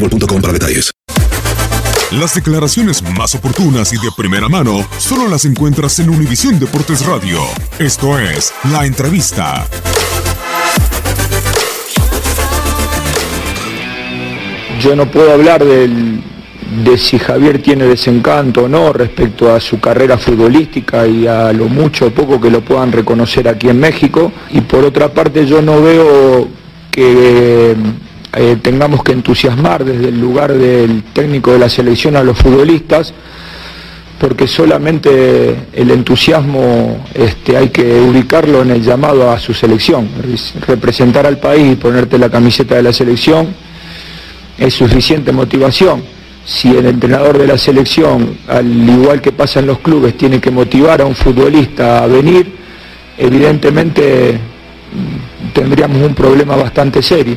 boostmobile.com para detalles. Las declaraciones más oportunas y de primera mano solo las encuentras en Univisión Deportes Radio. Esto es La Entrevista. Yo no puedo hablar del- de si Javier tiene desencanto o no respecto a su carrera futbolística y a lo mucho o poco que lo puedan reconocer aquí en México. Y por otra parte yo no veo que eh, tengamos que entusiasmar desde el lugar del técnico de la selección a los futbolistas porque solamente el entusiasmo este, hay que ubicarlo en el llamado a su selección. Representar al país y ponerte la camiseta de la selección es suficiente motivación. Si el entrenador de la selección, al igual que pasa en los clubes, tiene que motivar a un futbolista a venir, evidentemente mm, tendríamos un problema bastante serio.